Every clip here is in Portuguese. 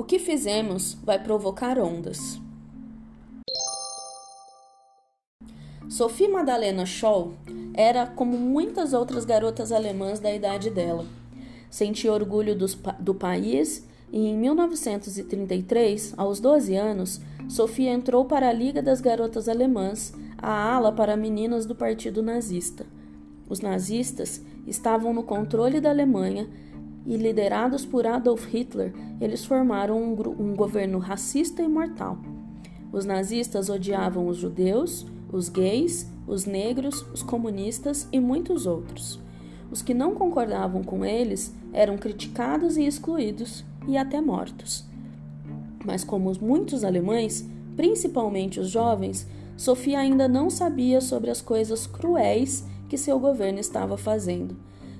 O que fizemos vai provocar ondas. Sophie Madalena Scholl era como muitas outras garotas alemãs da idade dela. Sentia orgulho do país e em 1933, aos 12 anos, Sofia entrou para a Liga das Garotas Alemãs, a ala para meninas do Partido Nazista. Os nazistas estavam no controle da Alemanha e, liderados por Adolf Hitler, eles formaram um, um governo racista e mortal. Os nazistas odiavam os judeus, os gays, os negros, os comunistas e muitos outros. Os que não concordavam com eles eram criticados e excluídos e até mortos. Mas, como muitos alemães, principalmente os jovens, Sofia ainda não sabia sobre as coisas cruéis que seu governo estava fazendo.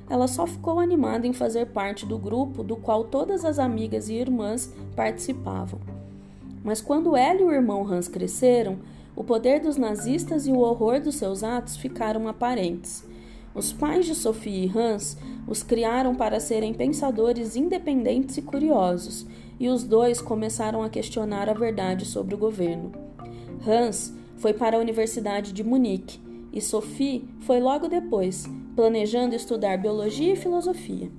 Ela só ficou animada em fazer parte do grupo do qual todas as amigas e irmãs participavam. Mas quando ela e o irmão Hans cresceram, o poder dos nazistas e o horror dos seus atos ficaram aparentes. Os pais de Sophie e Hans os criaram para serem pensadores independentes e curiosos, e os dois começaram a questionar a verdade sobre o governo. Hans foi para a Universidade de Munique e Sophie foi logo depois, planejando estudar biologia e filosofia.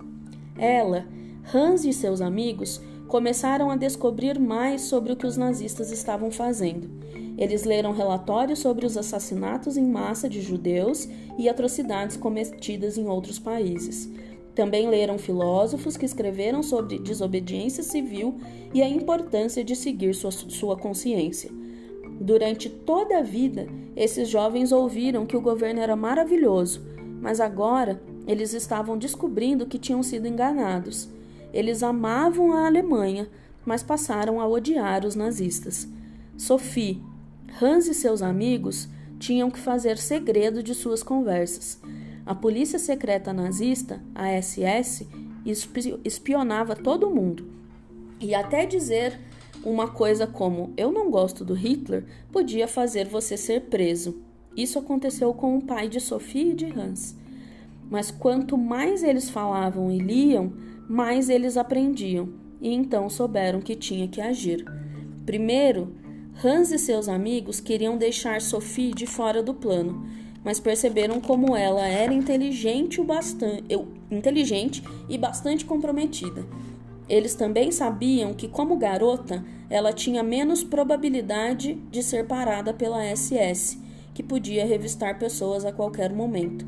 Ela, Hans e seus amigos começaram a descobrir mais sobre o que os nazistas estavam fazendo eles leram relatórios sobre os assassinatos em massa de judeus e atrocidades cometidas em outros países. Também leram filósofos que escreveram sobre desobediência civil e a importância de seguir sua, sua consciência. Durante toda a vida, esses jovens ouviram que o governo era maravilhoso, mas agora eles estavam descobrindo que tinham sido enganados. Eles amavam a Alemanha, mas passaram a odiar os nazistas. Sophie, Hans e seus amigos tinham que fazer segredo de suas conversas. A polícia secreta nazista, a SS, espionava todo mundo. E até dizer uma coisa como eu não gosto do Hitler podia fazer você ser preso. Isso aconteceu com o pai de Sophie e de Hans. Mas quanto mais eles falavam e liam, mais eles aprendiam e então souberam que tinha que agir. Primeiro, Hans e seus amigos queriam deixar Sophie de fora do plano, mas perceberam como ela era inteligente, o bastante, inteligente e bastante comprometida. Eles também sabiam que, como garota, ela tinha menos probabilidade de ser parada pela SS, que podia revistar pessoas a qualquer momento.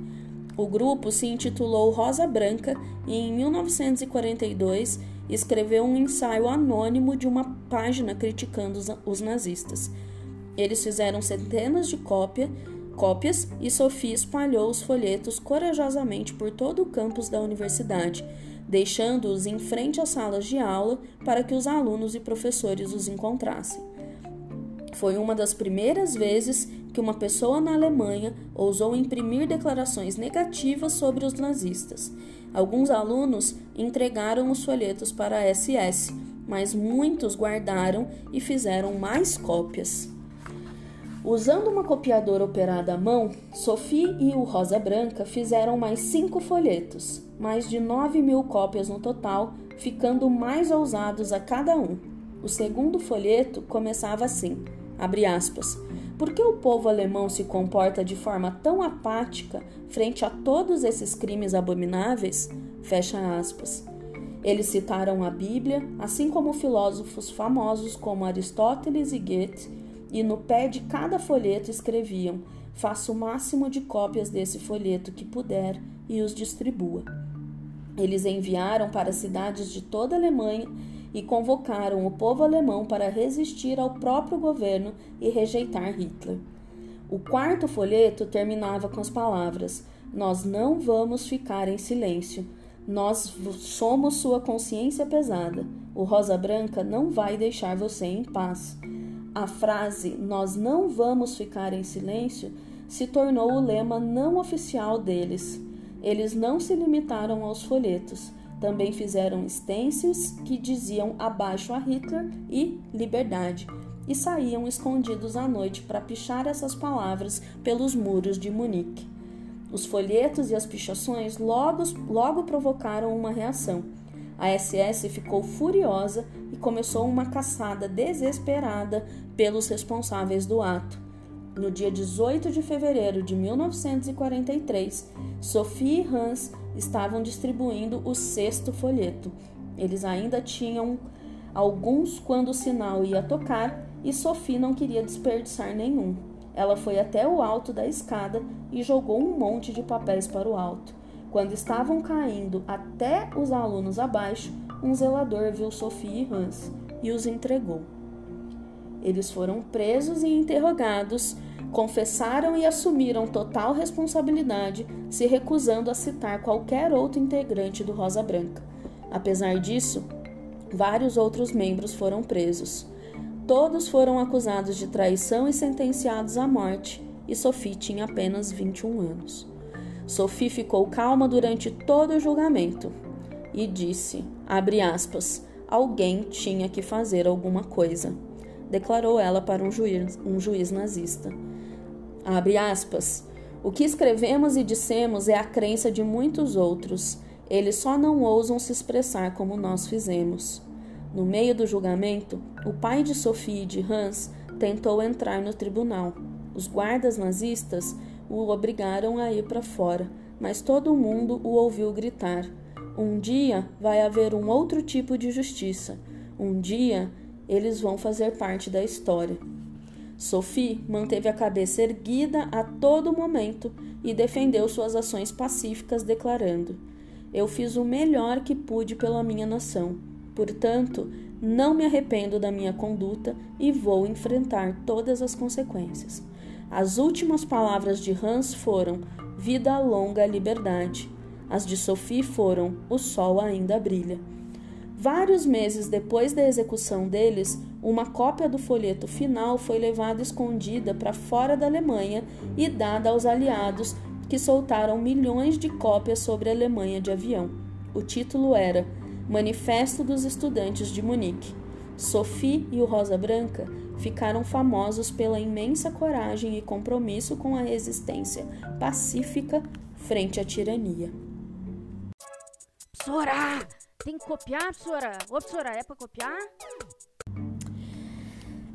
O grupo se intitulou Rosa Branca e, em 1942, escreveu um ensaio anônimo de uma página criticando os nazistas. Eles fizeram centenas de cópia, cópias e Sophie espalhou os folhetos corajosamente por todo o campus da universidade, deixando-os em frente às salas de aula para que os alunos e professores os encontrassem. Foi uma das primeiras vezes que uma pessoa na Alemanha ousou imprimir declarações negativas sobre os nazistas. Alguns alunos entregaram os folhetos para a SS, mas muitos guardaram e fizeram mais cópias. Usando uma copiadora operada à mão, Sophie e o Rosa Branca fizeram mais cinco folhetos, mais de 9 mil cópias no total, ficando mais ousados a cada um. O segundo folheto começava assim: abre aspas. Por que o povo alemão se comporta de forma tão apática frente a todos esses crimes abomináveis? Fecha aspas. Eles citaram a Bíblia, assim como filósofos famosos como Aristóteles e Goethe, e no pé de cada folheto escreviam: Faça o máximo de cópias desse folheto que puder e os distribua. Eles enviaram para cidades de toda a Alemanha e convocaram o povo alemão para resistir ao próprio governo e rejeitar Hitler. O quarto folheto terminava com as palavras: Nós não vamos ficar em silêncio. Nós somos sua consciência pesada. O Rosa Branca não vai deixar você em paz. A frase Nós não vamos ficar em silêncio se tornou o lema não oficial deles. Eles não se limitaram aos folhetos também fizeram stencils que diziam abaixo a Hitler e liberdade, e saíam escondidos à noite para pichar essas palavras pelos muros de Munique. Os folhetos e as pichações logo, logo provocaram uma reação. A SS ficou furiosa e começou uma caçada desesperada pelos responsáveis do ato. No dia 18 de fevereiro de 1943, Sophie e Hans estavam distribuindo o sexto folheto. Eles ainda tinham alguns quando o sinal ia tocar e Sophie não queria desperdiçar nenhum. Ela foi até o alto da escada e jogou um monte de papéis para o alto. Quando estavam caindo até os alunos abaixo, um zelador viu Sophie e Hans e os entregou. Eles foram presos e interrogados, confessaram e assumiram total responsabilidade, se recusando a citar qualquer outro integrante do Rosa Branca. Apesar disso, vários outros membros foram presos. Todos foram acusados de traição e sentenciados à morte, e Sophie tinha apenas 21 anos. Sophie ficou calma durante todo o julgamento e disse, aspas, alguém tinha que fazer alguma coisa declarou ela para um juiz, um juiz nazista. Aspas. O que escrevemos e dissemos é a crença de muitos outros. Eles só não ousam se expressar como nós fizemos. No meio do julgamento, o pai de Sophie e de Hans tentou entrar no tribunal. Os guardas nazistas o obrigaram a ir para fora, mas todo mundo o ouviu gritar: Um dia vai haver um outro tipo de justiça. Um dia eles vão fazer parte da história. Sophie manteve a cabeça erguida a todo momento e defendeu suas ações pacíficas, declarando: Eu fiz o melhor que pude pela minha nação. Portanto, não me arrependo da minha conduta e vou enfrentar todas as consequências. As últimas palavras de Hans foram: Vida longa, liberdade. As de Sophie foram: O sol ainda brilha. Vários meses depois da execução deles, uma cópia do folheto final foi levada escondida para fora da Alemanha e dada aos aliados, que soltaram milhões de cópias sobre a Alemanha de avião. O título era Manifesto dos Estudantes de Munique. Sophie e o Rosa Branca ficaram famosos pela imensa coragem e compromisso com a resistência pacífica frente à tirania. Sora! Tem que copiar, professora? Ô, professora, é pra copiar?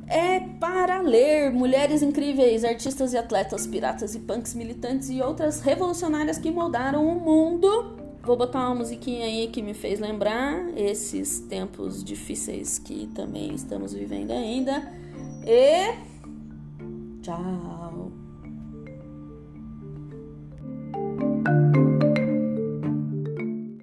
É para ler Mulheres Incríveis, Artistas e Atletas, Piratas e Punks Militantes e outras revolucionárias que moldaram o mundo. Vou botar uma musiquinha aí que me fez lembrar esses tempos difíceis que também estamos vivendo ainda. E. Tchau!